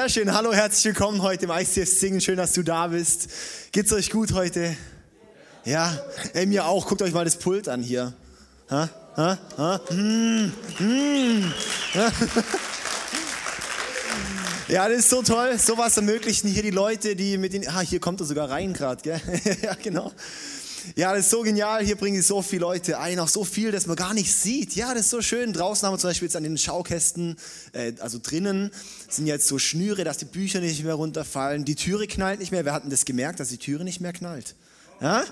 Sehr schön. Hallo, herzlich willkommen heute im ICF Singen. Schön, dass du da bist. Geht's euch gut heute? Ja, ey, mir auch. Guckt euch mal das Pult an hier. Ha? Ha? Ha? Mm. Mm. Ja, das ist so toll. Sowas ermöglichen hier die Leute, die mit den. Ah, hier kommt er sogar rein gerade, gell? ja, genau. Ja, das ist so genial. Hier bringen sie so viele Leute ein, auch so viel, dass man gar nicht sieht. Ja, das ist so schön. Draußen haben wir zum Beispiel jetzt an den Schaukästen, äh, also drinnen, sind jetzt so Schnüre, dass die Bücher nicht mehr runterfallen. Die Türe knallt nicht mehr. Wir hatten das gemerkt, dass die Türe nicht mehr knallt. Ja?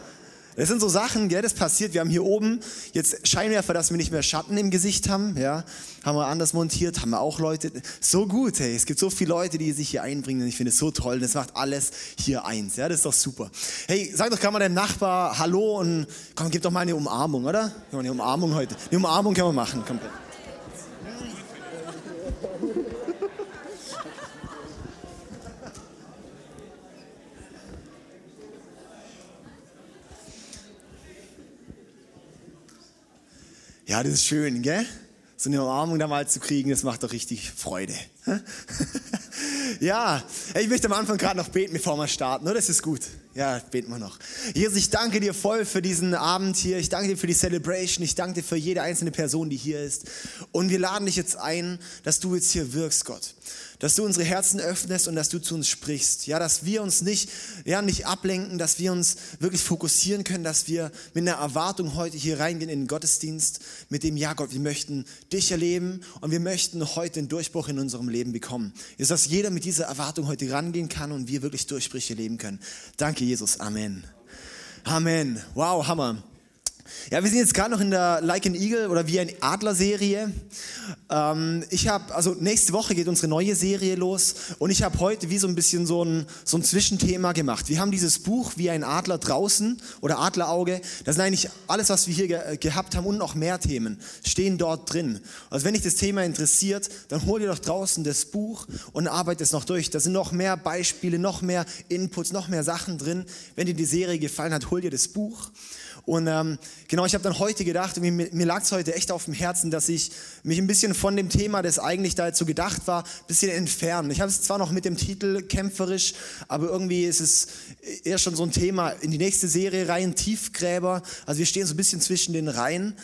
Das sind so Sachen, gell, das passiert. Wir haben hier oben jetzt Scheinwerfer, dass wir nicht mehr Schatten im Gesicht haben. Ja, haben wir anders montiert, haben wir auch Leute. So gut, hey. Es gibt so viele Leute, die sich hier einbringen und ich finde es so toll. Das macht alles hier eins. Ja, das ist doch super. Hey, sag doch gerade mal deinem Nachbar Hallo und komm, gib doch mal eine Umarmung, oder? Eine Umarmung heute. Eine Umarmung können wir machen. Komm. Ja, das ist schön, gell? So eine Umarmung da mal zu kriegen, das macht doch richtig Freude. ja, ich möchte am Anfang gerade noch beten, bevor wir starten. Oder? Das ist gut. Ja, beten wir noch. Jesus, ich danke dir voll für diesen Abend hier. Ich danke dir für die Celebration. Ich danke dir für jede einzelne Person, die hier ist. Und wir laden dich jetzt ein, dass du jetzt hier wirkst, Gott dass du unsere Herzen öffnest und dass du zu uns sprichst. Ja, dass wir uns nicht, ja, nicht ablenken, dass wir uns wirklich fokussieren können, dass wir mit einer Erwartung heute hier reingehen in den Gottesdienst, mit dem, ja Gott, wir möchten dich erleben und wir möchten heute einen Durchbruch in unserem Leben bekommen. Ist, dass jeder mit dieser Erwartung heute rangehen kann und wir wirklich Durchbrüche leben können. Danke, Jesus. Amen. Amen. Wow, Hammer. Ja, wir sind jetzt gerade noch in der Like an Eagle oder wie ein Adler-Serie. Ähm, ich habe, also nächste Woche geht unsere neue Serie los und ich habe heute wie so ein bisschen so ein, so ein Zwischenthema gemacht. Wir haben dieses Buch wie ein Adler draußen oder Adlerauge. Das sind eigentlich alles, was wir hier ge gehabt haben und noch mehr Themen stehen dort drin. Also wenn dich das Thema interessiert, dann hol dir doch draußen das Buch und arbeite es noch durch. Da sind noch mehr Beispiele, noch mehr Inputs, noch mehr Sachen drin. Wenn dir die Serie gefallen hat, hol dir das Buch. Und ähm, genau, ich habe dann heute gedacht, mir, mir lag es heute echt auf dem Herzen, dass ich mich ein bisschen von dem Thema, das eigentlich da jetzt so gedacht war, ein bisschen entfernen. Ich habe es zwar noch mit dem Titel kämpferisch, aber irgendwie ist es eher schon so ein Thema in die nächste Serie rein, Tiefgräber. Also wir stehen so ein bisschen zwischen den Reihen.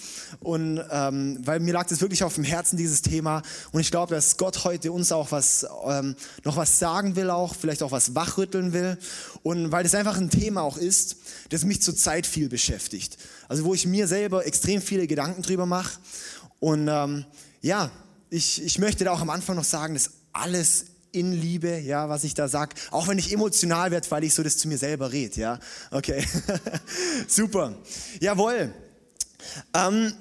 Und ähm, weil mir lag das wirklich auf dem Herzen, dieses Thema. Und ich glaube, dass Gott heute uns auch was, ähm, noch was sagen will, auch vielleicht auch was wachrütteln will. Und weil das einfach ein Thema auch ist, das mich zurzeit viel beschäftigt. Also wo ich mir selber extrem viele Gedanken drüber mache. Und ähm, ja, ich, ich möchte da auch am Anfang noch sagen, dass alles in Liebe, ja, was ich da sag, auch wenn ich emotional werde, weil ich so das zu mir selber rede, ja, okay, super, jawohl. Ähm,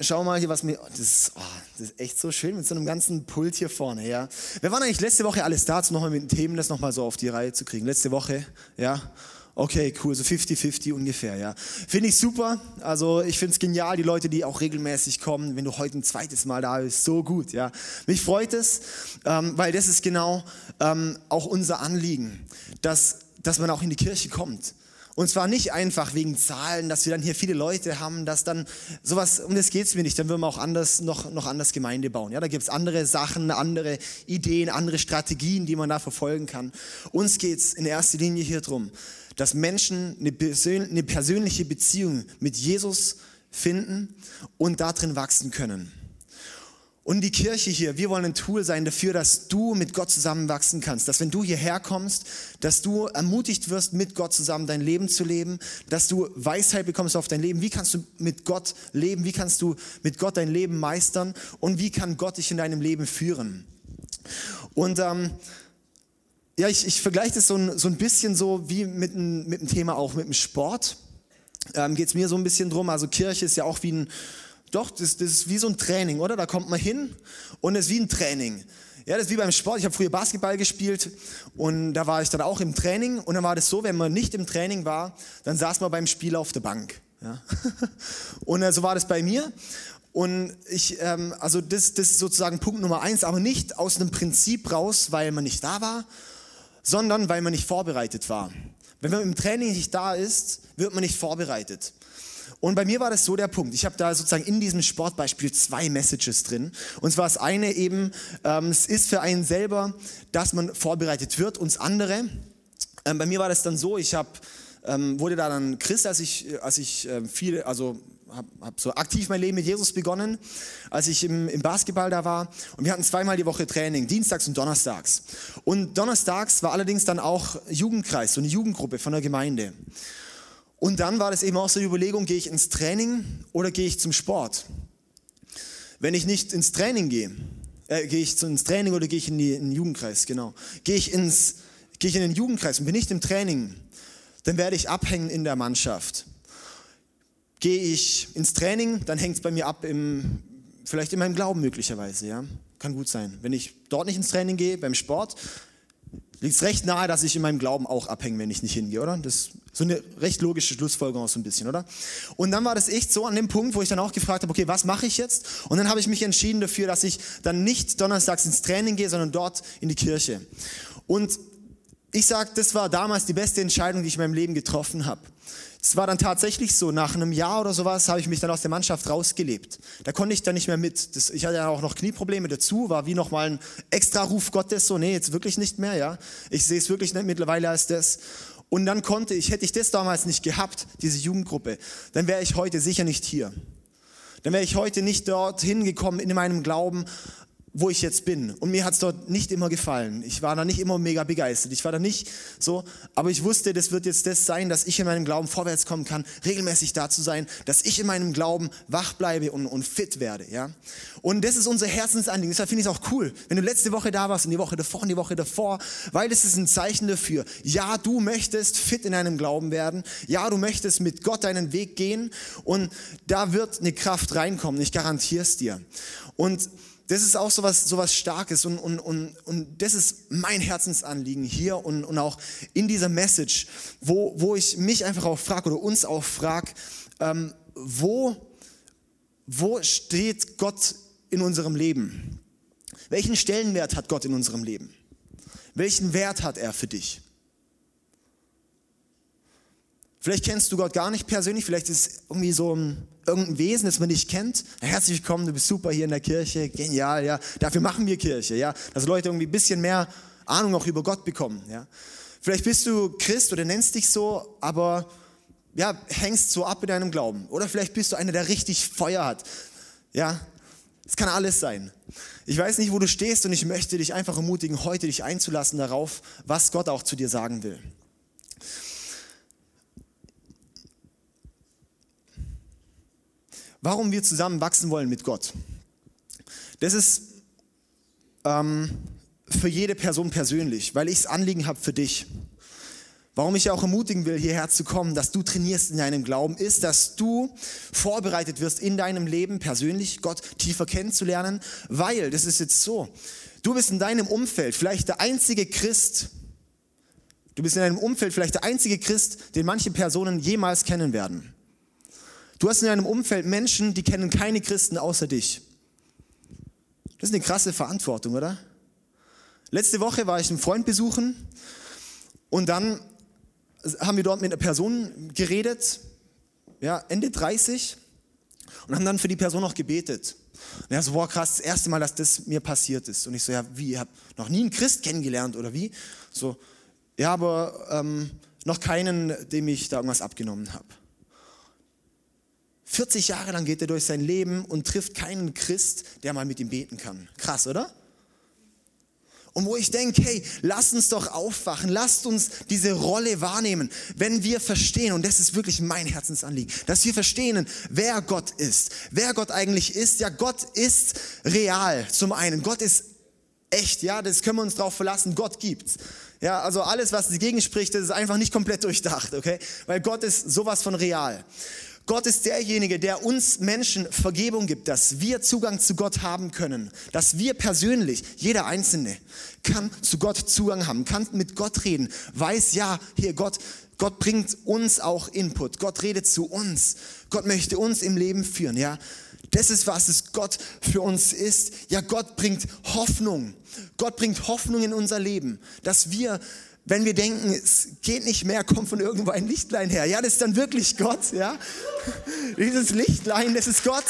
schau mal hier, was mir, das ist, oh, das ist echt so schön mit so einem ganzen Pult hier vorne, ja. Wir waren eigentlich letzte Woche alles da, um nochmal mit den Themen das nochmal so auf die Reihe zu kriegen. Letzte Woche, ja. Okay, cool, so 50-50 ungefähr, ja. Finde ich super. Also ich finde es genial, die Leute, die auch regelmäßig kommen, wenn du heute ein zweites Mal da bist, so gut, ja. Mich freut es, ähm, weil das ist genau ähm, auch unser Anliegen, dass, dass man auch in die Kirche kommt. Und zwar nicht einfach wegen Zahlen, dass wir dann hier viele Leute haben, dass dann sowas, um das geht es mir nicht, dann würden wir auch anders, noch, noch anders Gemeinde bauen. Ja, da gibt es andere Sachen, andere Ideen, andere Strategien, die man da verfolgen kann. Uns geht es in erster Linie hier drum, dass Menschen eine, persön eine persönliche Beziehung mit Jesus finden und darin wachsen können. Und die Kirche hier, wir wollen ein Tool sein dafür, dass du mit Gott zusammenwachsen kannst. Dass wenn du hierher kommst, dass du ermutigt wirst, mit Gott zusammen dein Leben zu leben. Dass du Weisheit bekommst auf dein Leben. Wie kannst du mit Gott leben? Wie kannst du mit Gott dein Leben meistern? Und wie kann Gott dich in deinem Leben führen? Und ähm, ja, ich, ich vergleiche das so ein, so ein bisschen so wie mit, ein, mit dem Thema auch mit dem Sport. Ähm, Geht es mir so ein bisschen drum. Also Kirche ist ja auch wie ein doch, das, das ist wie so ein Training, oder? Da kommt man hin und es ist wie ein Training. Ja, das ist wie beim Sport. Ich habe früher Basketball gespielt und da war ich dann auch im Training und dann war das so, wenn man nicht im Training war, dann saß man beim Spiel auf der Bank. Ja. Und äh, so war das bei mir. Und ich, ähm, also das, das ist sozusagen Punkt Nummer eins, aber nicht aus einem Prinzip raus, weil man nicht da war, sondern weil man nicht vorbereitet war. Wenn man im Training nicht da ist, wird man nicht vorbereitet. Und bei mir war das so der Punkt. Ich habe da sozusagen in diesem Sportbeispiel zwei Messages drin. Und zwar das eine eben, ähm, es ist für einen selber, dass man vorbereitet wird. Und das andere, ähm, bei mir war das dann so, ich habe ähm, wurde da dann Christ, als ich, als ich äh, viel, also habe hab so aktiv mein Leben mit Jesus begonnen, als ich im, im Basketball da war. Und wir hatten zweimal die Woche Training, dienstags und donnerstags. Und donnerstags war allerdings dann auch Jugendkreis, so eine Jugendgruppe von der Gemeinde. Und dann war das eben auch so die Überlegung, gehe ich ins Training oder gehe ich zum Sport? Wenn ich nicht ins Training gehe, äh, gehe ich ins Training oder gehe ich in, die, in den Jugendkreis, genau. Gehe ich, ins, gehe ich in den Jugendkreis und bin nicht im Training, dann werde ich abhängen in der Mannschaft. Gehe ich ins Training, dann hängt es bei mir ab, im, vielleicht in meinem Glauben möglicherweise. Ja? Kann gut sein. Wenn ich dort nicht ins Training gehe, beim Sport, liegt es recht nahe, dass ich in meinem Glauben auch abhänge, wenn ich nicht hingehe, oder? Das ist so eine recht logische Schlussfolgerung auch so ein bisschen, oder? Und dann war das echt so an dem Punkt, wo ich dann auch gefragt habe, okay, was mache ich jetzt? Und dann habe ich mich entschieden dafür, dass ich dann nicht donnerstags ins Training gehe, sondern dort in die Kirche. Und ich sage, das war damals die beste Entscheidung, die ich in meinem Leben getroffen habe. Es war dann tatsächlich so, nach einem Jahr oder sowas habe ich mich dann aus der Mannschaft rausgelebt. Da konnte ich dann nicht mehr mit. Das, ich hatte ja auch noch Knieprobleme dazu, war wie nochmal ein extra Ruf Gottes, so, nee, jetzt wirklich nicht mehr, ja. Ich sehe es wirklich nicht mittlerweile als das. Und dann konnte ich, hätte ich das damals nicht gehabt, diese Jugendgruppe, dann wäre ich heute sicher nicht hier. Dann wäre ich heute nicht dorthin gekommen in meinem Glauben, wo ich jetzt bin. Und mir hat es dort nicht immer gefallen. Ich war da nicht immer mega begeistert. Ich war da nicht so, aber ich wusste, das wird jetzt das sein, dass ich in meinem Glauben vorwärts kommen kann, regelmäßig da zu sein, dass ich in meinem Glauben wach bleibe und, und fit werde. Ja? Und das ist unser Herzensanliegen. Deshalb finde ich es auch cool, wenn du letzte Woche da warst und die Woche davor und die Woche davor, weil das ist ein Zeichen dafür. Ja, du möchtest fit in deinem Glauben werden. Ja, du möchtest mit Gott deinen Weg gehen und da wird eine Kraft reinkommen. Ich garantiere es dir. Und das ist auch so was, Starkes und, und, und, und das ist mein Herzensanliegen hier und, und auch in dieser Message, wo, wo ich mich einfach auch frage oder uns auch frage, ähm, wo, wo steht Gott in unserem Leben? Welchen Stellenwert hat Gott in unserem Leben? Welchen Wert hat er für dich? Vielleicht kennst du Gott gar nicht persönlich, vielleicht ist es irgendwie so ein, irgendein Wesen, das man nicht kennt. Herzlich willkommen, du bist super hier in der Kirche, genial, ja. Dafür machen wir Kirche, ja. Dass Leute irgendwie ein bisschen mehr Ahnung auch über Gott bekommen, ja. Vielleicht bist du Christ oder nennst dich so, aber ja, hängst so ab in deinem Glauben. Oder vielleicht bist du einer, der richtig Feuer hat, ja. Es kann alles sein. Ich weiß nicht, wo du stehst und ich möchte dich einfach ermutigen, heute dich einzulassen darauf, was Gott auch zu dir sagen will. Warum wir zusammen wachsen wollen mit Gott. Das ist ähm, für jede Person persönlich, weil ich das Anliegen habe für dich. Warum ich auch ermutigen will, hierher zu kommen, dass du trainierst in deinem Glauben, ist, dass du vorbereitet wirst in deinem Leben persönlich, Gott tiefer kennenzulernen, weil, das ist jetzt so, du bist in deinem Umfeld vielleicht der einzige Christ, du bist in deinem Umfeld vielleicht der einzige Christ, den manche Personen jemals kennen werden. Du hast in deinem Umfeld Menschen, die kennen keine Christen außer dich. Das ist eine krasse Verantwortung, oder? Letzte Woche war ich einen Freund besuchen und dann haben wir dort mit einer Person geredet, ja, Ende 30 und haben dann für die Person noch gebetet. Und er so, boah, krass, das erste Mal, dass das mir passiert ist. Und ich so, ja, wie, ihr habt noch nie einen Christ kennengelernt oder wie? So, ja, aber ähm, noch keinen, dem ich da irgendwas abgenommen habe. 40 Jahre lang geht er durch sein Leben und trifft keinen Christ, der mal mit ihm beten kann. Krass, oder? Und wo ich denke, hey, lasst uns doch aufwachen, lasst uns diese Rolle wahrnehmen, wenn wir verstehen, und das ist wirklich mein Herzensanliegen, dass wir verstehen, wer Gott ist, wer Gott eigentlich ist. Ja, Gott ist real zum einen, Gott ist echt, ja, das können wir uns drauf verlassen, Gott gibt's. Ja, also alles, was dagegen spricht, das ist einfach nicht komplett durchdacht, okay? Weil Gott ist sowas von real. Gott ist derjenige, der uns Menschen Vergebung gibt, dass wir Zugang zu Gott haben können, dass wir persönlich, jeder Einzelne, kann zu Gott Zugang haben, kann mit Gott reden, weiß ja, hier Gott, Gott bringt uns auch Input, Gott redet zu uns, Gott möchte uns im Leben führen, ja. Das ist, was es Gott für uns ist. Ja, Gott bringt Hoffnung. Gott bringt Hoffnung in unser Leben, dass wir wenn wir denken, es geht nicht mehr, kommt von irgendwo ein Lichtlein her. Ja, das ist dann wirklich Gott, ja. Dieses Lichtlein, das ist Gott.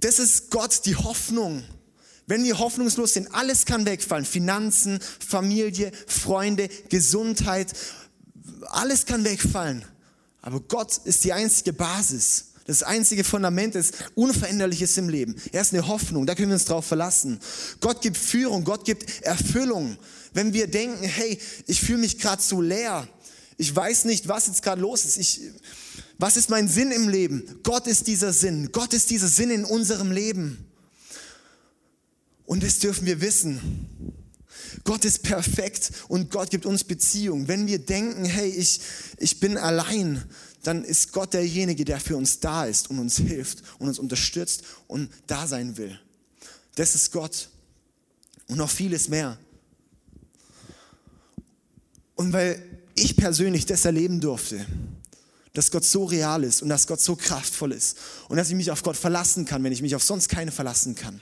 Das ist Gott, die Hoffnung. Wenn wir hoffnungslos sind, alles kann wegfallen. Finanzen, Familie, Freunde, Gesundheit, alles kann wegfallen. Aber Gott ist die einzige Basis. Das einzige Fundament ist Unveränderliches im Leben. Er ist eine Hoffnung, da können wir uns drauf verlassen. Gott gibt Führung, Gott gibt Erfüllung. Wenn wir denken, hey, ich fühle mich gerade so leer, ich weiß nicht, was jetzt gerade los ist, ich, was ist mein Sinn im Leben? Gott ist dieser Sinn, Gott ist dieser Sinn in unserem Leben. Und das dürfen wir wissen. Gott ist perfekt und Gott gibt uns Beziehung. Wenn wir denken, hey, ich, ich bin allein, dann ist Gott derjenige, der für uns da ist und uns hilft und uns unterstützt und da sein will. Das ist Gott und noch vieles mehr. Und weil ich persönlich das erleben durfte, dass Gott so real ist und dass Gott so kraftvoll ist und dass ich mich auf Gott verlassen kann, wenn ich mich auf sonst keine verlassen kann.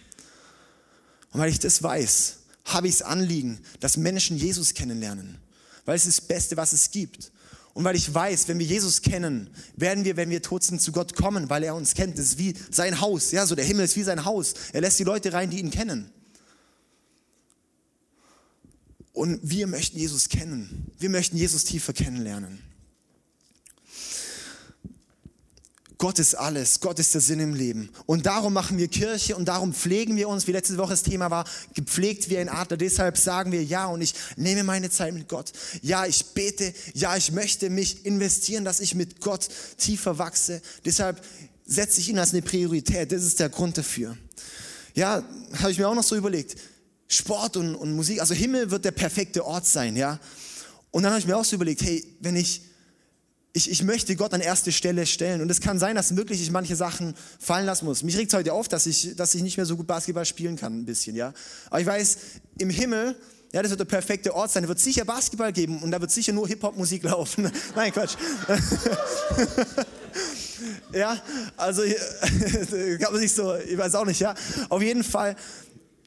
Und weil ich das weiß, habe ich das Anliegen, dass Menschen Jesus kennenlernen, weil es ist das Beste, was es gibt. Und weil ich weiß, wenn wir Jesus kennen, werden wir, wenn wir tot sind, zu Gott kommen, weil er uns kennt. Das ist wie sein Haus. Ja, so der Himmel ist wie sein Haus. Er lässt die Leute rein, die ihn kennen. Und wir möchten Jesus kennen. Wir möchten Jesus tiefer kennenlernen. Gott ist alles, Gott ist der Sinn im Leben. Und darum machen wir Kirche und darum pflegen wir uns, wie letzte Woche das Thema war, gepflegt wie ein Adler. Deshalb sagen wir ja und ich nehme meine Zeit mit Gott. Ja, ich bete, ja, ich möchte mich investieren, dass ich mit Gott tiefer wachse. Deshalb setze ich ihn als eine Priorität. Das ist der Grund dafür. Ja, habe ich mir auch noch so überlegt. Sport und, und Musik, also Himmel wird der perfekte Ort sein, ja. Und dann habe ich mir auch so überlegt, hey, wenn ich ich, ich möchte Gott an erste Stelle stellen. Und es kann sein, dass wirklich ich manche Sachen fallen lassen muss. Mich regt es heute auf, dass ich, dass ich nicht mehr so gut Basketball spielen kann, ein bisschen, ja. Aber ich weiß, im Himmel, ja, das wird der perfekte Ort sein. Da wird sicher Basketball geben und da wird sicher nur Hip-Hop-Musik laufen. Nein, Quatsch. ja, also kann man sich so, ich weiß auch nicht, ja. Auf jeden Fall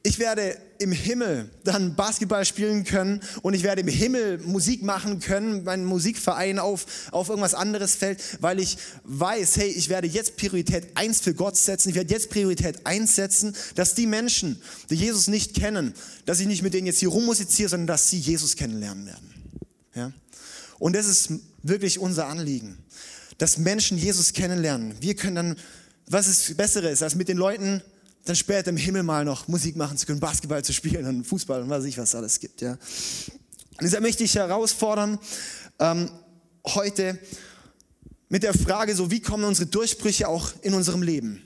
ich werde im Himmel dann Basketball spielen können und ich werde im Himmel Musik machen können, mein Musikverein auf, auf irgendwas anderes fällt, weil ich weiß, hey, ich werde jetzt Priorität eins für Gott setzen, ich werde jetzt Priorität eins setzen, dass die Menschen, die Jesus nicht kennen, dass ich nicht mit denen jetzt hier rummusiziere, sondern dass sie Jesus kennenlernen werden. Ja? Und das ist wirklich unser Anliegen, dass Menschen Jesus kennenlernen. Wir können dann, was ist Besseres, als mit den Leuten dann später im Himmel mal noch Musik machen zu können, Basketball zu spielen und Fußball und was weiß ich, was es alles gibt. Ja. Und deshalb möchte ich herausfordern, ähm, heute mit der Frage, so wie kommen unsere Durchbrüche auch in unserem Leben?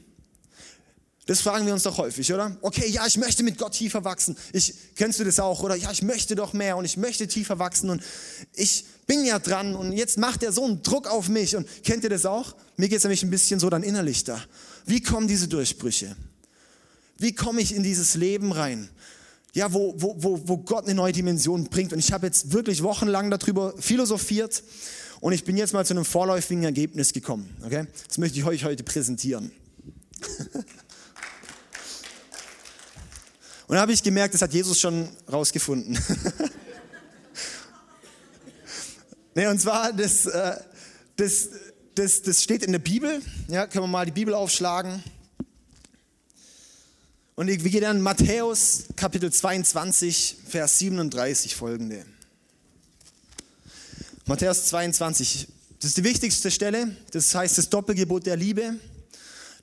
Das fragen wir uns doch häufig, oder? Okay, ja, ich möchte mit Gott tiefer wachsen. Ich, kennst du das auch? Oder ja, ich möchte doch mehr und ich möchte tiefer wachsen und ich bin ja dran und jetzt macht er so einen Druck auf mich. Und kennt ihr das auch? Mir geht es nämlich ein bisschen so dann innerlich da. Wie kommen diese Durchbrüche? Wie komme ich in dieses Leben rein? Ja, wo, wo, wo, wo Gott eine neue Dimension bringt. Und ich habe jetzt wirklich wochenlang darüber philosophiert und ich bin jetzt mal zu einem vorläufigen Ergebnis gekommen. Okay? Das möchte ich euch heute präsentieren. Und da habe ich gemerkt, das hat Jesus schon rausgefunden. nee, und zwar, das, äh, das, das, das steht in der Bibel. Ja, können wir mal die Bibel aufschlagen. Und wir gehen dann Matthäus Kapitel 22, Vers 37 folgende. Matthäus 22, das ist die wichtigste Stelle, das heißt das Doppelgebot der Liebe.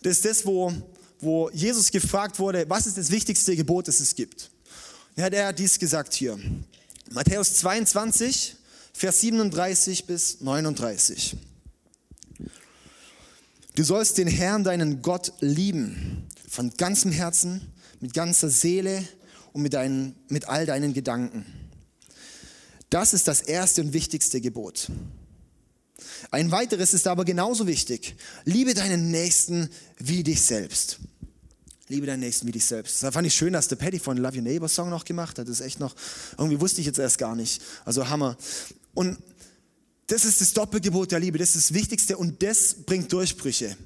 Das ist das, wo, wo Jesus gefragt wurde, was ist das wichtigste Gebot, das es gibt. Ja, der hat dies gesagt hier. Matthäus 22, Vers 37 bis 39. Du sollst den Herrn, deinen Gott, lieben von ganzem Herzen, mit ganzer Seele und mit, deinen, mit all deinen Gedanken. Das ist das erste und wichtigste Gebot. Ein weiteres ist aber genauso wichtig. Liebe deinen Nächsten wie dich selbst. Liebe deinen Nächsten wie dich selbst. Da fand ich schön, dass der Paddy von Love Your Neighbor Song noch gemacht hat. Das ist echt noch, irgendwie wusste ich jetzt erst gar nicht. Also Hammer. Und das ist das Doppelgebot der Liebe. Das ist das Wichtigste und das bringt Durchbrüche.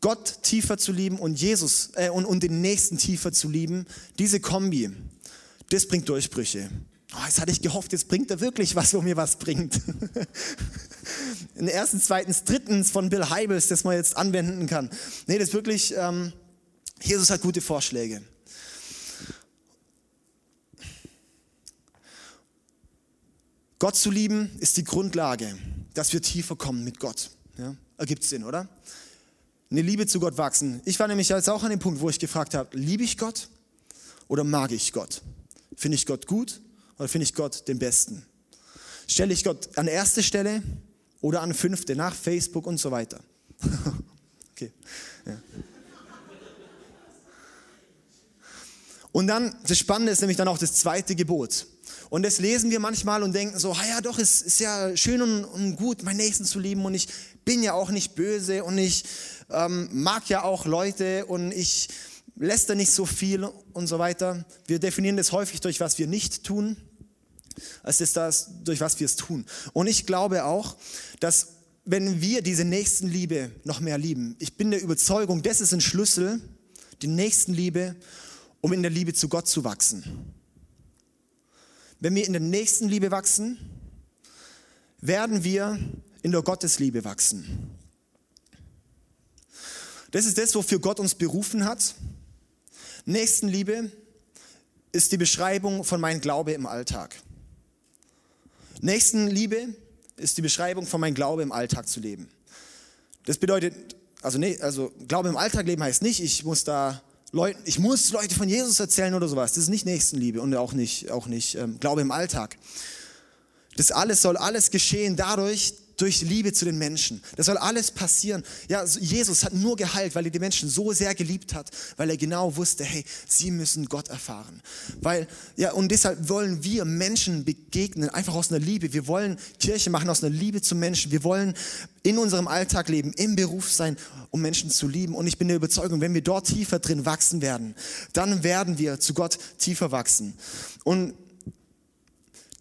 Gott tiefer zu lieben und Jesus äh, und, und den Nächsten tiefer zu lieben, diese Kombi, das bringt Durchbrüche. Oh, jetzt hatte ich gehofft, jetzt bringt er wirklich was, wo mir was bringt. In erstens, zweitens, drittens von Bill Heibels, das man jetzt anwenden kann. Nee, das wirklich, ähm, Jesus hat gute Vorschläge. Gott zu lieben ist die Grundlage, dass wir tiefer kommen mit Gott. Ja? Ergibt Sinn, oder? Eine Liebe zu Gott wachsen. Ich war nämlich jetzt auch an dem Punkt, wo ich gefragt habe, liebe ich Gott oder mag ich Gott? Finde ich Gott gut oder finde ich Gott den Besten? Stelle ich Gott an erste Stelle oder an fünfte, nach Facebook und so weiter? okay. Ja. Und dann, das Spannende ist nämlich dann auch das zweite Gebot. Und das lesen wir manchmal und denken so, ah ja doch, es ist ja schön und, und gut, meinen Nächsten zu lieben und ich bin ja auch nicht böse und ich ähm, mag ja auch Leute und ich lässt nicht so viel und so weiter. Wir definieren das häufig durch was wir nicht tun, als ist das, durch was wir es tun. Und ich glaube auch, dass wenn wir diese Nächstenliebe noch mehr lieben, ich bin der Überzeugung, das ist ein Schlüssel, die Nächstenliebe, um in der Liebe zu Gott zu wachsen wenn wir in der nächsten Liebe wachsen, werden wir in der Gottesliebe wachsen. Das ist das, wofür Gott uns berufen hat. Nächstenliebe ist die Beschreibung von meinem Glaube im Alltag. Nächstenliebe ist die Beschreibung von meinem Glaube im Alltag zu leben. Das bedeutet, also, nee, also Glaube im Alltag leben heißt nicht, ich muss da Leuten, ich muss Leute von Jesus erzählen oder sowas. Das ist nicht Nächstenliebe und auch nicht, auch nicht ähm, Glaube im Alltag. Das alles soll alles geschehen dadurch, durch Liebe zu den Menschen. Das soll alles passieren. Ja, Jesus hat nur geheilt, weil er die Menschen so sehr geliebt hat, weil er genau wusste, hey, sie müssen Gott erfahren. Weil, ja, und deshalb wollen wir Menschen begegnen, einfach aus einer Liebe. Wir wollen Kirche machen aus einer Liebe zu Menschen. Wir wollen in unserem Alltag leben, im Beruf sein, um Menschen zu lieben. Und ich bin der Überzeugung, wenn wir dort tiefer drin wachsen werden, dann werden wir zu Gott tiefer wachsen. Und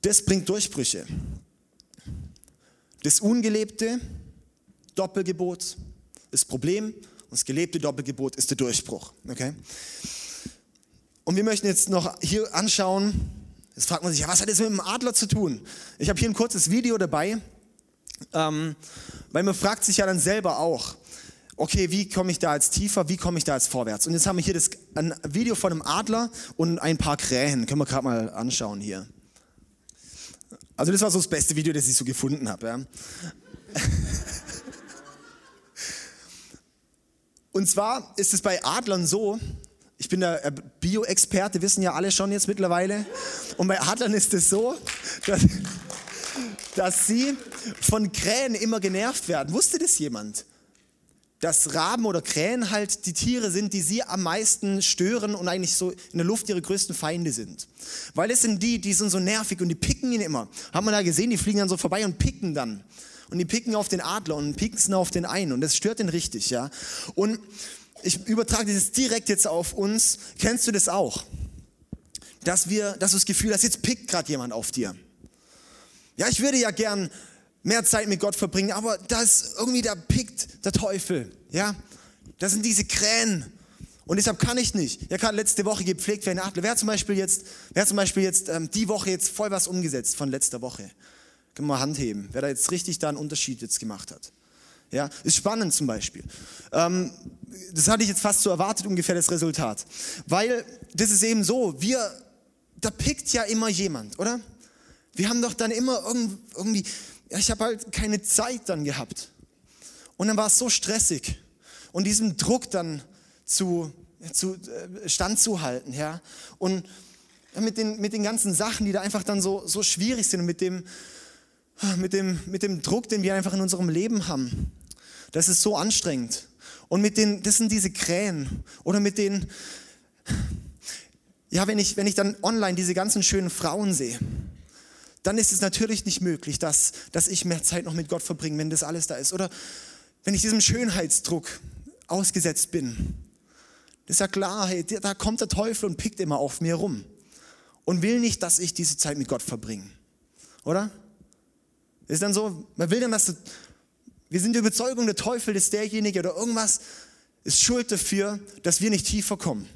das bringt Durchbrüche. Das ungelebte Doppelgebot ist Problem und das gelebte Doppelgebot ist der Durchbruch. Okay? Und wir möchten jetzt noch hier anschauen, jetzt fragt man sich, ja, was hat das mit dem Adler zu tun? Ich habe hier ein kurzes Video dabei, ähm, weil man fragt sich ja dann selber auch, okay, wie komme ich da jetzt tiefer, wie komme ich da jetzt vorwärts? Und jetzt haben wir hier das, ein Video von einem Adler und ein paar Krähen, können wir gerade mal anschauen hier. Also das war so das beste Video, das ich so gefunden habe. Ja. Und zwar ist es bei Adlern so, ich bin der äh, Bio-Experte, wissen ja alle schon jetzt mittlerweile. Und bei Adlern ist es so, dass, dass sie von Krähen immer genervt werden. Wusste das jemand? Dass Raben oder Krähen halt die Tiere sind, die sie am meisten stören und eigentlich so in der Luft ihre größten Feinde sind. Weil es sind die, die sind so nervig und die picken ihn immer. Haben wir da gesehen, die fliegen dann so vorbei und picken dann. Und die picken auf den Adler und picken auf den einen und das stört den richtig, ja. Und ich übertrage das direkt jetzt auf uns. Kennst du das auch? Dass wir, dass du das Gefühl hast, jetzt pickt gerade jemand auf dir. Ja, ich würde ja gern mehr Zeit mit Gott verbringen, aber da ist irgendwie, da pickt der Teufel, ja. Das sind diese Krähen. Und deshalb kann ich nicht. Ja, gerade letzte Woche gepflegt eine Adler. Wer hat zum Beispiel jetzt, wer zum Beispiel jetzt ähm, die Woche jetzt voll was umgesetzt von letzter Woche? Können wir mal Hand heben, wer da jetzt richtig da einen Unterschied jetzt gemacht hat. Ja, ist spannend zum Beispiel. Ähm, das hatte ich jetzt fast so erwartet, ungefähr das Resultat. Weil das ist eben so, wir, da pickt ja immer jemand, oder? Wir haben doch dann immer irgendwie, ja, ich habe halt keine Zeit dann gehabt. Und dann war es so stressig. Und diesem Druck dann zu, zu äh, standzuhalten, ja. Und mit den, mit den ganzen Sachen, die da einfach dann so, so schwierig sind und mit dem, mit, dem, mit dem Druck, den wir einfach in unserem Leben haben. Das ist so anstrengend. Und mit den, das sind diese Krähen. Oder mit den, ja, wenn ich, wenn ich dann online diese ganzen schönen Frauen sehe, dann ist es natürlich nicht möglich, dass, dass ich mehr Zeit noch mit Gott verbringe, wenn das alles da ist. Oder wenn ich diesem Schönheitsdruck ausgesetzt bin. Das ist ja klar, hey, da kommt der Teufel und pickt immer auf mir rum und will nicht, dass ich diese Zeit mit Gott verbringe. Oder? Ist dann so, man will dann, dass du, wir sind der Überzeugung, der Teufel ist derjenige oder irgendwas, ist schuld dafür, dass wir nicht tiefer kommen.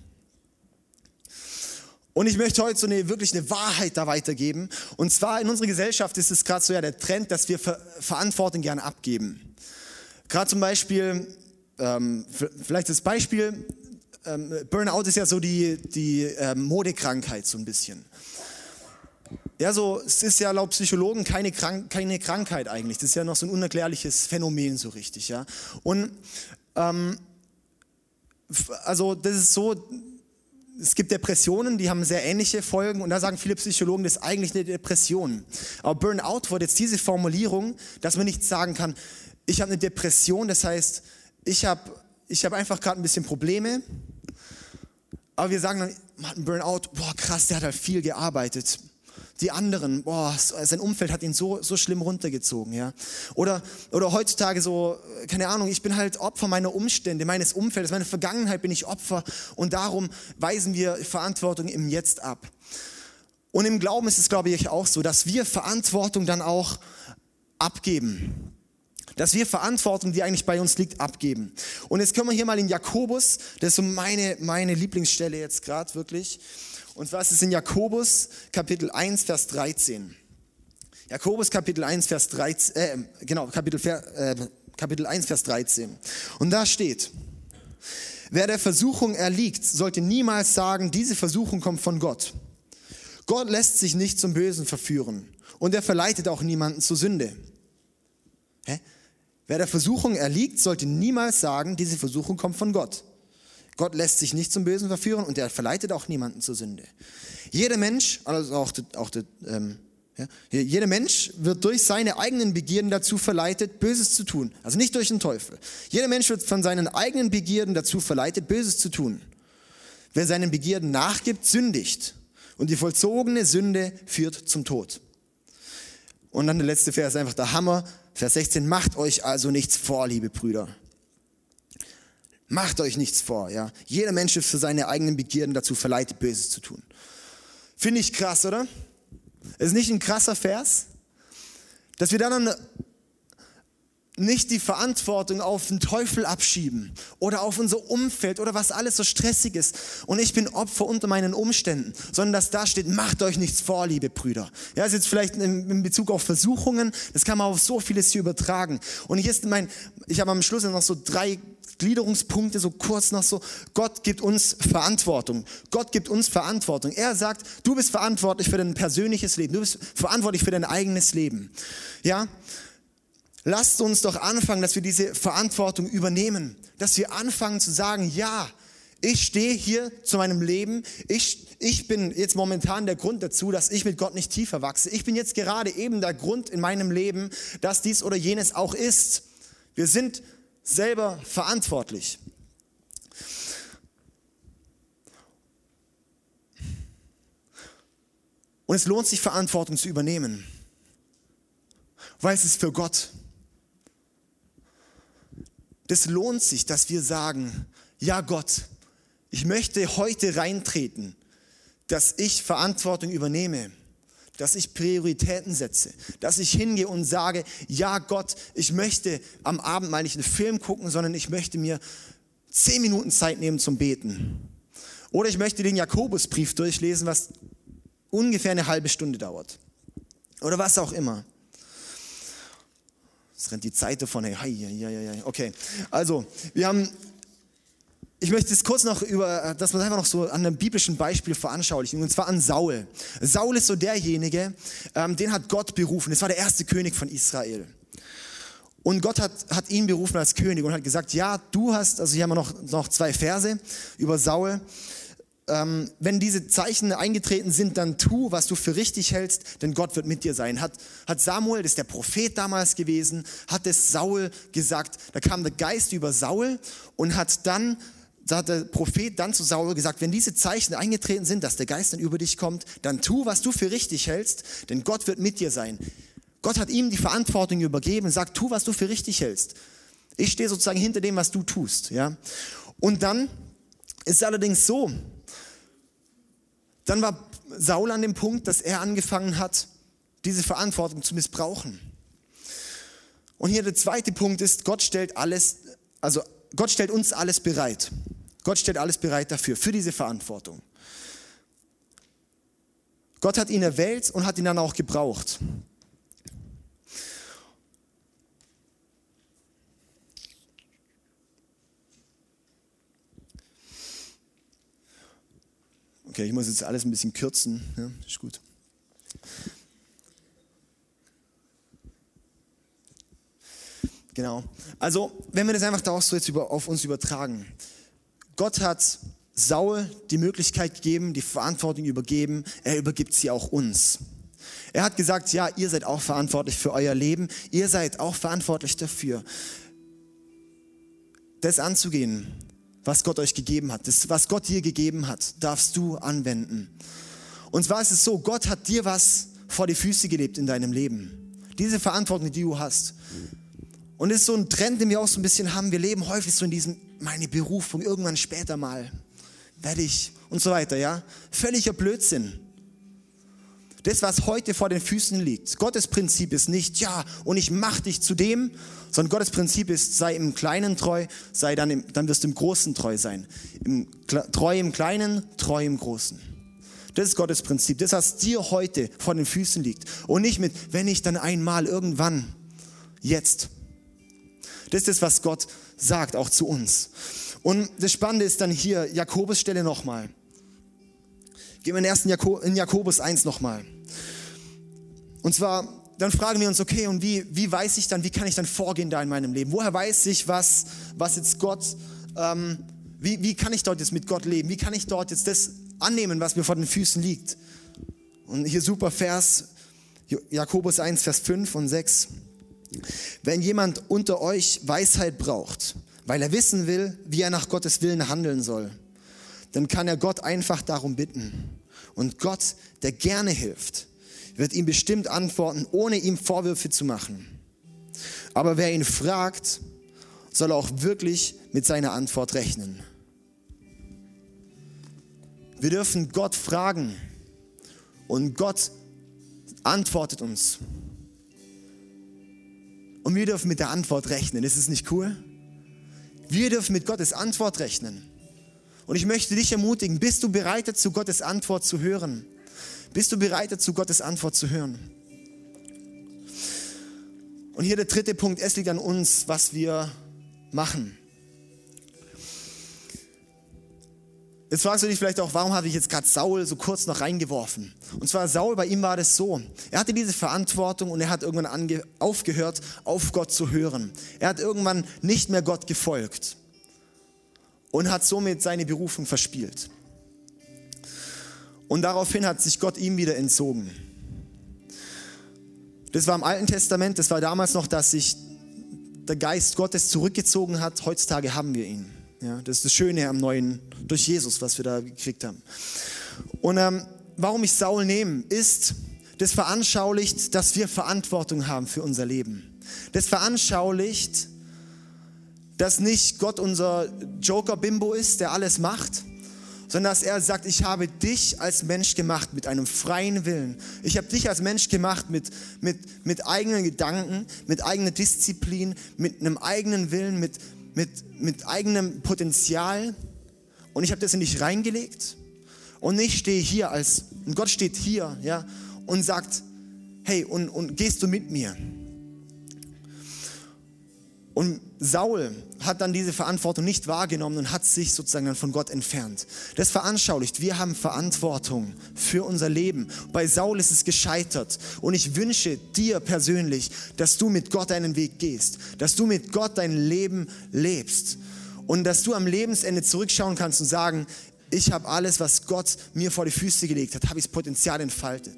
Und ich möchte heute so eine wirklich eine Wahrheit da weitergeben. Und zwar in unserer Gesellschaft ist es gerade so ja der Trend, dass wir Ver Verantwortung gerne abgeben. Gerade zum Beispiel, ähm, vielleicht das Beispiel, ähm, Burnout ist ja so die, die ähm, Modekrankheit so ein bisschen. Ja, so, es ist ja laut Psychologen keine, Krank keine Krankheit eigentlich. Das ist ja noch so ein unerklärliches Phänomen so richtig, ja. Und ähm, also das ist so, es gibt Depressionen, die haben sehr ähnliche Folgen und da sagen viele Psychologen, das ist eigentlich eine Depression. Aber Burnout wurde jetzt diese Formulierung, dass man nicht sagen kann, ich habe eine Depression, das heißt, ich habe ich hab einfach gerade ein bisschen Probleme, aber wir sagen dann, man hat einen Burnout, boah krass, der hat halt viel gearbeitet die anderen, boah, sein Umfeld hat ihn so, so schlimm runtergezogen, ja. Oder, oder heutzutage so, keine Ahnung, ich bin halt Opfer meiner Umstände, meines Umfeldes, meiner Vergangenheit bin ich Opfer und darum weisen wir Verantwortung im Jetzt ab. Und im Glauben ist es, glaube ich, auch so, dass wir Verantwortung dann auch abgeben. Dass wir Verantwortung, die eigentlich bei uns liegt, abgeben. Und jetzt können wir hier mal in Jakobus, das ist so meine, meine Lieblingsstelle jetzt gerade wirklich. Und zwar ist es in Jakobus Kapitel 1, Vers 13. Jakobus Kapitel 1, Vers 13, äh, genau, Kapitel, äh, Kapitel 1, Vers 13. Und da steht, wer der Versuchung erliegt, sollte niemals sagen, diese Versuchung kommt von Gott. Gott lässt sich nicht zum Bösen verführen und er verleitet auch niemanden zur Sünde. Hä? Wer der Versuchung erliegt, sollte niemals sagen, diese Versuchung kommt von Gott. Gott lässt sich nicht zum Bösen verführen und er verleitet auch niemanden zur Sünde. Jeder Mensch, also auch, auch ähm, ja, jeder Mensch wird durch seine eigenen Begierden dazu verleitet, Böses zu tun. Also nicht durch den Teufel. Jeder Mensch wird von seinen eigenen Begierden dazu verleitet, Böses zu tun. Wer seinen Begierden nachgibt, sündigt. Und die vollzogene Sünde führt zum Tod. Und dann der letzte Vers einfach der Hammer. Vers 16, macht euch also nichts vor, liebe Brüder. Macht euch nichts vor, ja. Jeder Mensch ist für seine eigenen Begierden dazu verleitet, Böses zu tun. Finde ich krass, oder? Ist nicht ein krasser Vers? Dass wir dann nicht die Verantwortung auf den Teufel abschieben oder auf unser Umfeld oder was alles so stressig ist und ich bin Opfer unter meinen Umständen, sondern dass da steht, macht euch nichts vor, liebe Brüder. Ja, ist jetzt vielleicht in, Bezug auf Versuchungen, das kann man auf so vieles hier übertragen. Und hier ist mein, ich habe am Schluss noch so drei Gliederungspunkte, so kurz noch so. Gott gibt uns Verantwortung. Gott gibt uns Verantwortung. Er sagt, du bist verantwortlich für dein persönliches Leben. Du bist verantwortlich für dein eigenes Leben. Ja? Lasst uns doch anfangen, dass wir diese Verantwortung übernehmen. Dass wir anfangen zu sagen, ja, ich stehe hier zu meinem Leben. Ich, ich bin jetzt momentan der Grund dazu, dass ich mit Gott nicht tiefer wachse. Ich bin jetzt gerade eben der Grund in meinem Leben, dass dies oder jenes auch ist. Wir sind selber verantwortlich. Und es lohnt sich, Verantwortung zu übernehmen, weil es ist für Gott. Das lohnt sich, dass wir sagen, ja Gott, ich möchte heute reintreten, dass ich Verantwortung übernehme dass ich Prioritäten setze, dass ich hingehe und sage, ja Gott, ich möchte am Abend mal nicht einen Film gucken, sondern ich möchte mir zehn Minuten Zeit nehmen zum Beten. Oder ich möchte den Jakobusbrief durchlesen, was ungefähr eine halbe Stunde dauert. Oder was auch immer. Es rennt die Zeit davon. Hey, okay, also wir haben ich möchte es kurz noch über, dass wir einfach noch so an einem biblischen Beispiel veranschaulichen, und zwar an Saul. Saul ist so derjenige, ähm, den hat Gott berufen. Das war der erste König von Israel. Und Gott hat, hat ihn berufen als König und hat gesagt, ja, du hast, also hier haben wir noch, noch zwei Verse über Saul. Ähm, wenn diese Zeichen eingetreten sind, dann tu, was du für richtig hältst, denn Gott wird mit dir sein. Hat, hat Samuel, das ist der Prophet damals gewesen, hat es Saul gesagt. Da kam der Geist über Saul und hat dann da hat der Prophet dann zu Saul gesagt, wenn diese Zeichen eingetreten sind, dass der Geist dann über dich kommt, dann tu, was du für richtig hältst, denn Gott wird mit dir sein. Gott hat ihm die Verantwortung übergeben sagt, tu, was du für richtig hältst. Ich stehe sozusagen hinter dem, was du tust. Ja? Und dann ist es allerdings so, dann war Saul an dem Punkt, dass er angefangen hat, diese Verantwortung zu missbrauchen. Und hier der zweite Punkt ist, Gott stellt alles, also Gott stellt uns alles bereit. Gott stellt alles bereit dafür, für diese Verantwortung. Gott hat ihn erwählt und hat ihn dann auch gebraucht. Okay, ich muss jetzt alles ein bisschen kürzen. Ja, ist gut. Genau. Also, wenn wir das einfach daraus so jetzt über, auf uns übertragen. Gott hat Saul die Möglichkeit gegeben, die Verantwortung übergeben. Er übergibt sie auch uns. Er hat gesagt, ja, ihr seid auch verantwortlich für euer Leben. Ihr seid auch verantwortlich dafür, das anzugehen, was Gott euch gegeben hat. Das, was Gott dir gegeben hat, darfst du anwenden. Und zwar ist es so, Gott hat dir was vor die Füße gelebt in deinem Leben. Diese Verantwortung, die du hast. Und es ist so ein Trend, den wir auch so ein bisschen haben. Wir leben häufig so in diesem, meine Berufung, irgendwann später mal werde ich und so weiter, ja. Völliger Blödsinn. Das, was heute vor den Füßen liegt. Gottes Prinzip ist nicht, ja, und ich mach dich zu dem, sondern Gottes Prinzip ist, sei im Kleinen treu, sei dann, im, dann wirst du im Großen treu sein. Im, treu im Kleinen, treu im Großen. Das ist Gottes Prinzip. Das, was dir heute vor den Füßen liegt. Und nicht mit, wenn ich dann einmal irgendwann, jetzt. Das ist das, was Gott sagt, auch zu uns. Und das Spannende ist dann hier, Jakobus Stelle nochmal. Gehen wir in, ersten Jako, in Jakobus 1 nochmal. Und zwar, dann fragen wir uns, okay, und wie, wie weiß ich dann, wie kann ich dann vorgehen da in meinem Leben? Woher weiß ich, was, was jetzt Gott, ähm, wie, wie kann ich dort jetzt mit Gott leben? Wie kann ich dort jetzt das annehmen, was mir vor den Füßen liegt? Und hier super Vers, Jakobus 1, Vers 5 und 6. Wenn jemand unter euch Weisheit braucht, weil er wissen will, wie er nach Gottes Willen handeln soll, dann kann er Gott einfach darum bitten. Und Gott, der gerne hilft, wird ihm bestimmt antworten, ohne ihm Vorwürfe zu machen. Aber wer ihn fragt, soll auch wirklich mit seiner Antwort rechnen. Wir dürfen Gott fragen und Gott antwortet uns. Und wir dürfen mit der Antwort rechnen. Ist es nicht cool? Wir dürfen mit Gottes Antwort rechnen. Und ich möchte dich ermutigen, bist du bereit dazu, Gottes Antwort zu hören? Bist du bereit dazu, Gottes Antwort zu hören? Und hier der dritte Punkt, es liegt an uns, was wir machen. Jetzt fragst du dich vielleicht auch, warum habe ich jetzt gerade Saul so kurz noch reingeworfen? Und zwar Saul, bei ihm war das so. Er hatte diese Verantwortung und er hat irgendwann aufgehört, auf Gott zu hören. Er hat irgendwann nicht mehr Gott gefolgt und hat somit seine Berufung verspielt. Und daraufhin hat sich Gott ihm wieder entzogen. Das war im Alten Testament, das war damals noch, dass sich der Geist Gottes zurückgezogen hat. Heutzutage haben wir ihn. Ja, das ist das Schöne am Neuen, durch Jesus, was wir da gekriegt haben. Und ähm, warum ich Saul nehme, ist, das veranschaulicht, dass wir Verantwortung haben für unser Leben. Das veranschaulicht, dass nicht Gott unser Joker-Bimbo ist, der alles macht, sondern dass er sagt, ich habe dich als Mensch gemacht mit einem freien Willen. Ich habe dich als Mensch gemacht mit, mit, mit eigenen Gedanken, mit eigener Disziplin, mit einem eigenen Willen, mit, mit, mit eigenem Potenzial und ich habe das in dich reingelegt und ich stehe hier als, und Gott steht hier, ja, und sagt, hey, und, und gehst du mit mir? Und Saul hat dann diese Verantwortung nicht wahrgenommen und hat sich sozusagen dann von Gott entfernt. Das veranschaulicht, wir haben Verantwortung für unser Leben. Bei Saul ist es gescheitert. Und ich wünsche dir persönlich, dass du mit Gott deinen Weg gehst, dass du mit Gott dein Leben lebst und dass du am Lebensende zurückschauen kannst und sagen, ich habe alles, was Gott mir vor die Füße gelegt hat, habe ich das Potenzial entfaltet.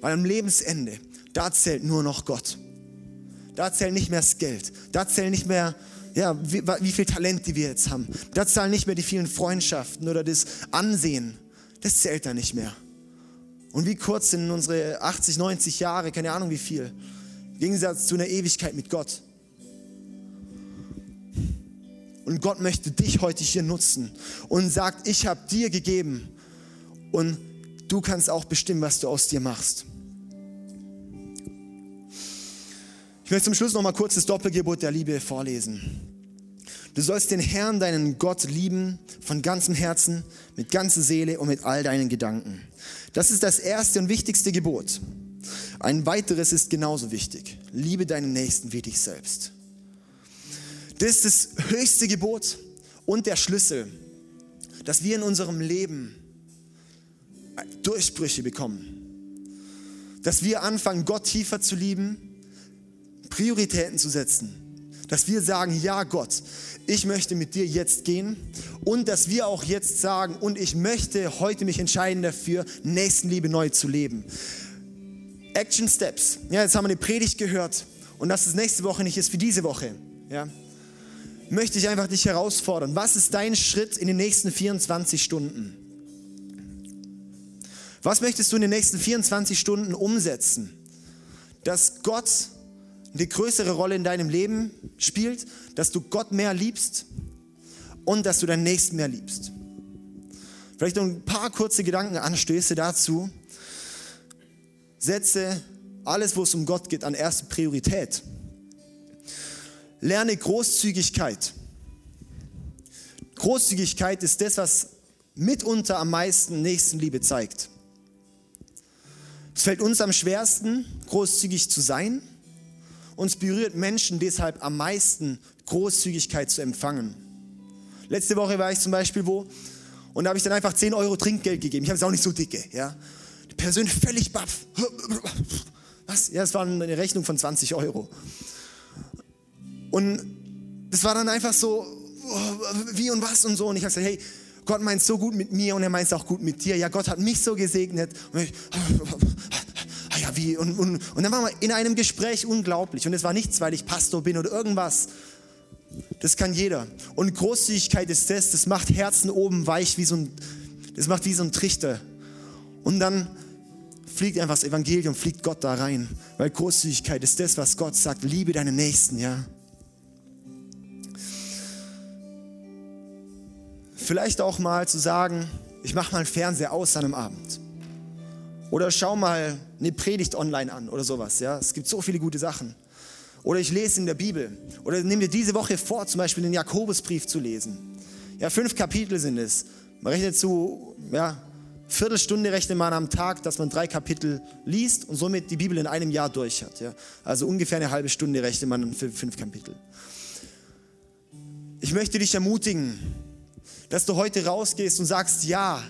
Weil am Lebensende, da zählt nur noch Gott. Da zählt nicht mehr das Geld. Da zählt nicht mehr, ja, wie, wie viel Talent die wir jetzt haben. Da zählen nicht mehr die vielen Freundschaften oder das Ansehen. Das zählt da nicht mehr. Und wie kurz sind unsere 80, 90 Jahre, keine Ahnung wie viel, im Gegensatz zu einer Ewigkeit mit Gott. Und Gott möchte dich heute hier nutzen und sagt, ich habe dir gegeben und du kannst auch bestimmen, was du aus dir machst. Ich möchte zum Schluss noch mal kurz das Doppelgebot der Liebe vorlesen. Du sollst den Herrn, deinen Gott, lieben von ganzem Herzen, mit ganzer Seele und mit all deinen Gedanken. Das ist das erste und wichtigste Gebot. Ein weiteres ist genauso wichtig. Liebe deinen Nächsten wie dich selbst. Das ist das höchste Gebot und der Schlüssel, dass wir in unserem Leben Durchbrüche bekommen. Dass wir anfangen, Gott tiefer zu lieben, Prioritäten zu setzen. Dass wir sagen, ja Gott, ich möchte mit dir jetzt gehen. Und dass wir auch jetzt sagen, und ich möchte heute mich entscheiden dafür, Nächstenliebe neu zu leben. Action Steps. Ja, jetzt haben wir eine Predigt gehört. Und dass es nächste Woche nicht ist wie diese Woche. Ja, möchte ich einfach dich herausfordern. Was ist dein Schritt in den nächsten 24 Stunden? Was möchtest du in den nächsten 24 Stunden umsetzen? Dass Gott eine größere Rolle in deinem Leben spielt, dass du Gott mehr liebst und dass du deinen Nächsten mehr liebst. Vielleicht noch ein paar kurze Gedankenanstöße dazu. Setze alles, wo es um Gott geht, an erste Priorität. Lerne Großzügigkeit. Großzügigkeit ist das, was mitunter am meisten Nächstenliebe zeigt. Es fällt uns am schwersten, großzügig zu sein. Uns berührt Menschen deshalb am meisten, Großzügigkeit zu empfangen. Letzte Woche war ich zum Beispiel wo und da habe ich dann einfach 10 Euro Trinkgeld gegeben. Ich habe es auch nicht so dicke. Ja. Die Person völlig baff. Was? Ja, es war eine Rechnung von 20 Euro. Und das war dann einfach so, wie und was und so. Und ich habe gesagt, hey, Gott meint so gut mit mir und er meint es auch gut mit dir. Ja, Gott hat mich so gesegnet. Und ich, ah ja, wie? Und, und, und dann waren wir in einem Gespräch unglaublich. Und es war nichts, weil ich Pastor bin oder irgendwas. Das kann jeder. Und Großzügigkeit ist das, das macht Herzen oben weich wie so ein, das macht wie so ein Trichter. Und dann fliegt einfach das Evangelium, fliegt Gott da rein. Weil Großzügigkeit ist das, was Gott sagt, liebe deinen Nächsten, ja. Vielleicht auch mal zu sagen, ich mache mal einen Fernseher aus an einem Abend. Oder schau mal eine Predigt online an oder sowas. Ja? Es gibt so viele gute Sachen. Oder ich lese in der Bibel. Oder nimm dir diese Woche vor, zum Beispiel den Jakobusbrief zu lesen. Ja, fünf Kapitel sind es. Man rechnet zu, ja, Viertelstunde rechnet man am Tag, dass man drei Kapitel liest und somit die Bibel in einem Jahr durch hat. Ja? Also ungefähr eine halbe Stunde rechnet man für fünf Kapitel. Ich möchte dich ermutigen, dass du heute rausgehst und sagst, ja,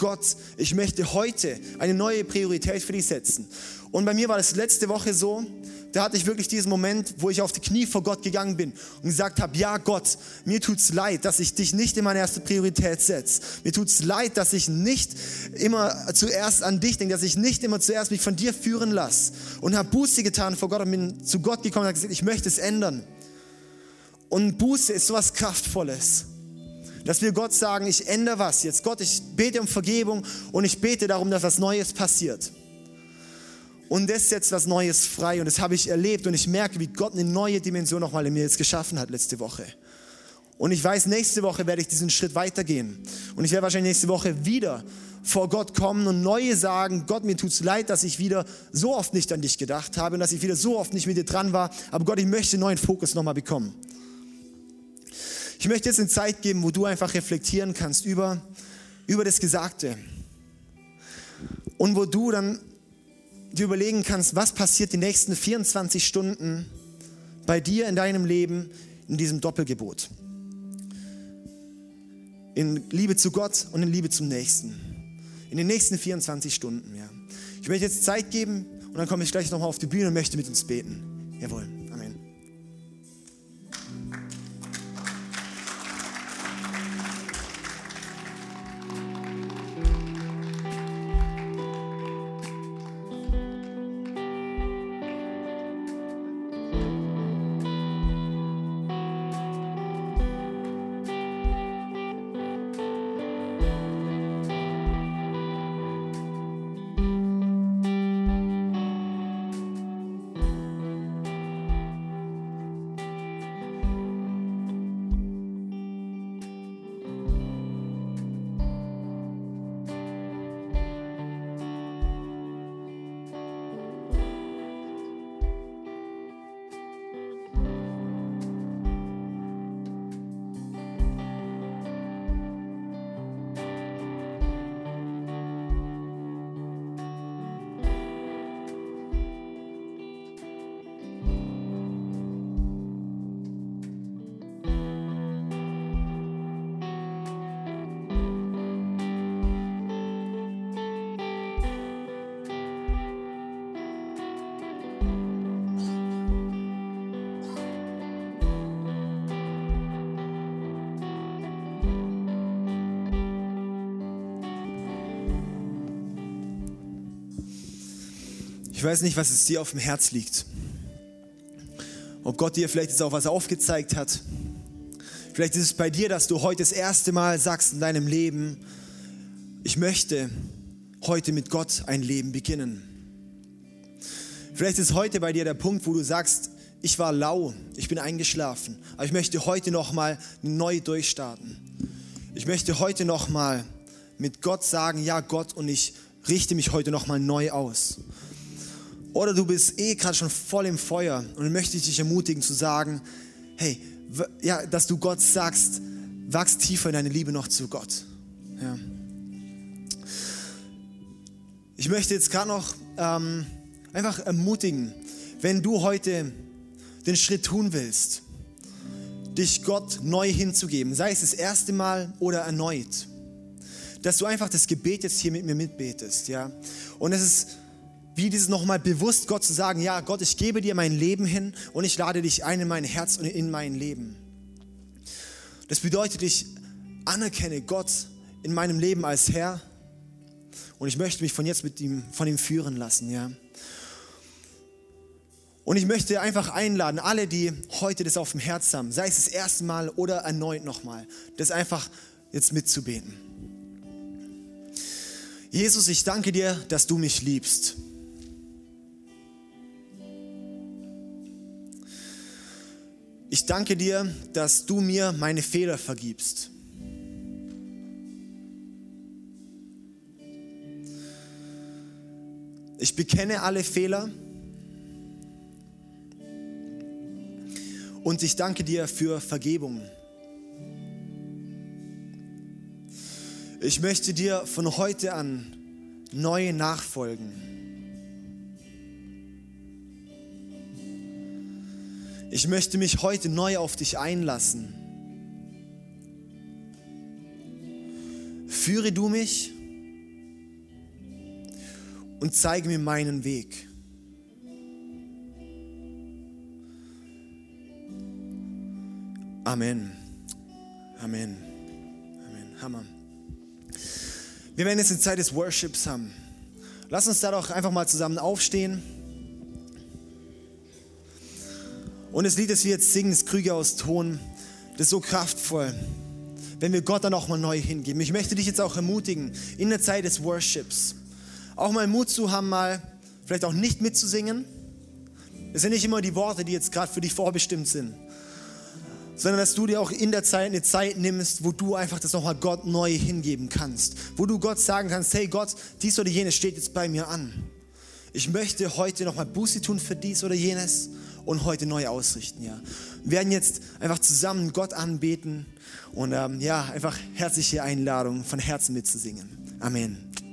Gott, ich möchte heute eine neue Priorität für dich setzen. Und bei mir war das letzte Woche so, da hatte ich wirklich diesen Moment, wo ich auf die Knie vor Gott gegangen bin und gesagt habe, ja Gott, mir tut's leid, dass ich dich nicht in meine erste Priorität setze. Mir tut's leid, dass ich nicht immer zuerst an dich denke, dass ich nicht immer zuerst mich von dir führen lasse. Und habe Buße getan vor Gott und bin zu Gott gekommen und habe gesagt, ich möchte es ändern. Und Buße ist sowas Kraftvolles. Dass wir Gott sagen, ich ändere was jetzt. Gott, ich bete um Vergebung und ich bete darum, dass was Neues passiert. Und das setzt was Neues frei und das habe ich erlebt und ich merke, wie Gott eine neue Dimension nochmal in mir jetzt geschaffen hat letzte Woche. Und ich weiß, nächste Woche werde ich diesen Schritt weitergehen. Und ich werde wahrscheinlich nächste Woche wieder vor Gott kommen und neue sagen, Gott, mir tut es leid, dass ich wieder so oft nicht an dich gedacht habe und dass ich wieder so oft nicht mit dir dran war. Aber Gott, ich möchte einen neuen Fokus nochmal bekommen. Ich möchte jetzt eine Zeit geben, wo du einfach reflektieren kannst über, über das Gesagte. Und wo du dann dir überlegen kannst, was passiert die nächsten 24 Stunden bei dir in deinem Leben in diesem Doppelgebot. In Liebe zu Gott und in Liebe zum Nächsten. In den nächsten 24 Stunden, ja. Ich möchte jetzt Zeit geben und dann komme ich gleich nochmal auf die Bühne und möchte mit uns beten. Jawohl. Ich weiß nicht, was es dir auf dem Herz liegt. Ob Gott dir vielleicht jetzt auch was aufgezeigt hat. Vielleicht ist es bei dir, dass du heute das erste Mal sagst in deinem Leben, ich möchte heute mit Gott ein Leben beginnen. Vielleicht ist heute bei dir der Punkt, wo du sagst, ich war lau, ich bin eingeschlafen, aber ich möchte heute nochmal neu durchstarten. Ich möchte heute nochmal mit Gott sagen, ja Gott, und ich richte mich heute nochmal neu aus. Oder du bist eh gerade schon voll im Feuer und möchte ich dich ermutigen zu sagen, hey, ja, dass du Gott sagst, wachs tiefer in deine Liebe noch zu Gott. Ja. Ich möchte jetzt gerade noch ähm, einfach ermutigen, wenn du heute den Schritt tun willst, dich Gott neu hinzugeben, sei es das erste Mal oder erneut, dass du einfach das Gebet jetzt hier mit mir mitbetest, ja. Und es ist wie dieses nochmal bewusst Gott zu sagen, ja Gott, ich gebe dir mein Leben hin und ich lade dich ein in mein Herz und in mein Leben. Das bedeutet, ich anerkenne Gott in meinem Leben als Herr und ich möchte mich von jetzt mit ihm, von ihm führen lassen, ja. Und ich möchte einfach einladen, alle, die heute das auf dem Herz haben, sei es das erste Mal oder erneut nochmal, das einfach jetzt mitzubeten. Jesus, ich danke dir, dass du mich liebst. Ich danke dir, dass du mir meine Fehler vergibst. Ich bekenne alle Fehler und ich danke dir für Vergebung. Ich möchte dir von heute an neu nachfolgen. Ich möchte mich heute neu auf dich einlassen. Führe du mich und zeige mir meinen Weg. Amen. Amen. Amen. Hammer. Wir werden jetzt eine Zeit des Worships haben. Lass uns da doch einfach mal zusammen aufstehen. Und das Lied, das wir jetzt singen, das Krüge aus Ton, das ist so kraftvoll, wenn wir Gott dann auch mal neu hingeben. Ich möchte dich jetzt auch ermutigen, in der Zeit des Worships auch mal Mut zu haben, mal vielleicht auch nicht mitzusingen. Es sind nicht immer die Worte, die jetzt gerade für dich vorbestimmt sind, sondern dass du dir auch in der Zeit eine Zeit nimmst, wo du einfach das nochmal Gott neu hingeben kannst. Wo du Gott sagen kannst, hey Gott, dies oder jenes steht jetzt bei mir an. Ich möchte heute nochmal Buße tun für dies oder jenes und heute neu ausrichten. Ja. Wir werden jetzt einfach zusammen Gott anbeten und ähm, ja, einfach herzliche Einladung von Herzen mitzusingen. Amen.